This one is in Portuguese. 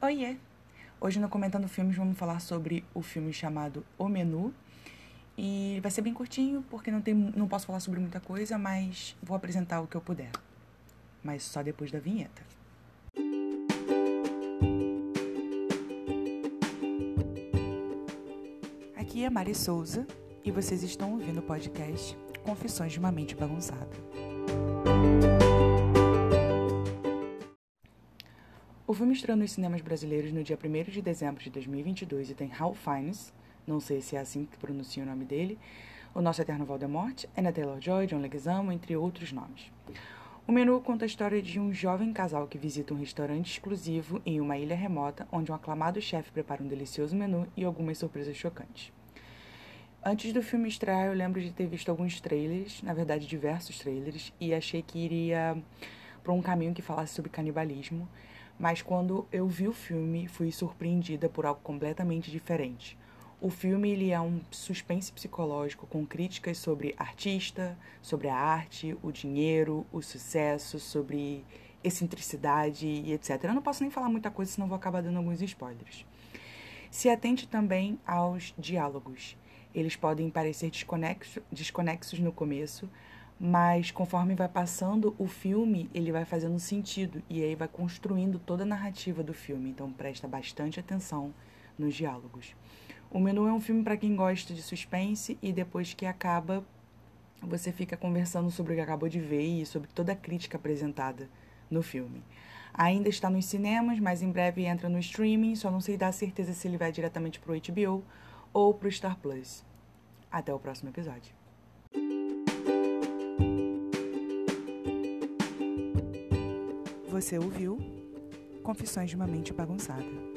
Oiê! Hoje no Comentando Filmes vamos falar sobre o filme chamado O Menu. E vai ser bem curtinho, porque não, tem, não posso falar sobre muita coisa, mas vou apresentar o que eu puder. Mas só depois da vinheta. Aqui é Mari Souza e vocês estão ouvindo o podcast Confissões de uma Mente Bagunçada. O filme estreou nos cinemas brasileiros no dia 1 de dezembro de 2022 e tem Hal Fiennes, não sei se é assim que pronuncia o nome dele, o Nosso Eterno Voldemort, Anna Taylor-Joy, John Leguizamo, entre outros nomes. O menu conta a história de um jovem casal que visita um restaurante exclusivo em uma ilha remota, onde um aclamado chefe prepara um delicioso menu e algumas surpresas chocantes. Antes do filme estrear, eu lembro de ter visto alguns trailers, na verdade diversos trailers, e achei que iria para um caminho que falasse sobre canibalismo, mas quando eu vi o filme, fui surpreendida por algo completamente diferente. O filme ele é um suspense psicológico com críticas sobre artista, sobre a arte, o dinheiro, o sucesso, sobre excentricidade e etc. Eu não posso nem falar muita coisa, senão vou acabar dando alguns spoilers. Se atente também aos diálogos. Eles podem parecer desconexos, desconexos no começo, mas conforme vai passando o filme, ele vai fazendo sentido e aí vai construindo toda a narrativa do filme. Então presta bastante atenção nos diálogos. O Menu é um filme para quem gosta de suspense e depois que acaba, você fica conversando sobre o que acabou de ver e sobre toda a crítica apresentada no filme. Ainda está nos cinemas, mas em breve entra no streaming, só não sei dar certeza se ele vai diretamente para o HBO ou para o Star Plus. Até o próximo episódio. Você ouviu Confissões de uma Mente Bagunçada.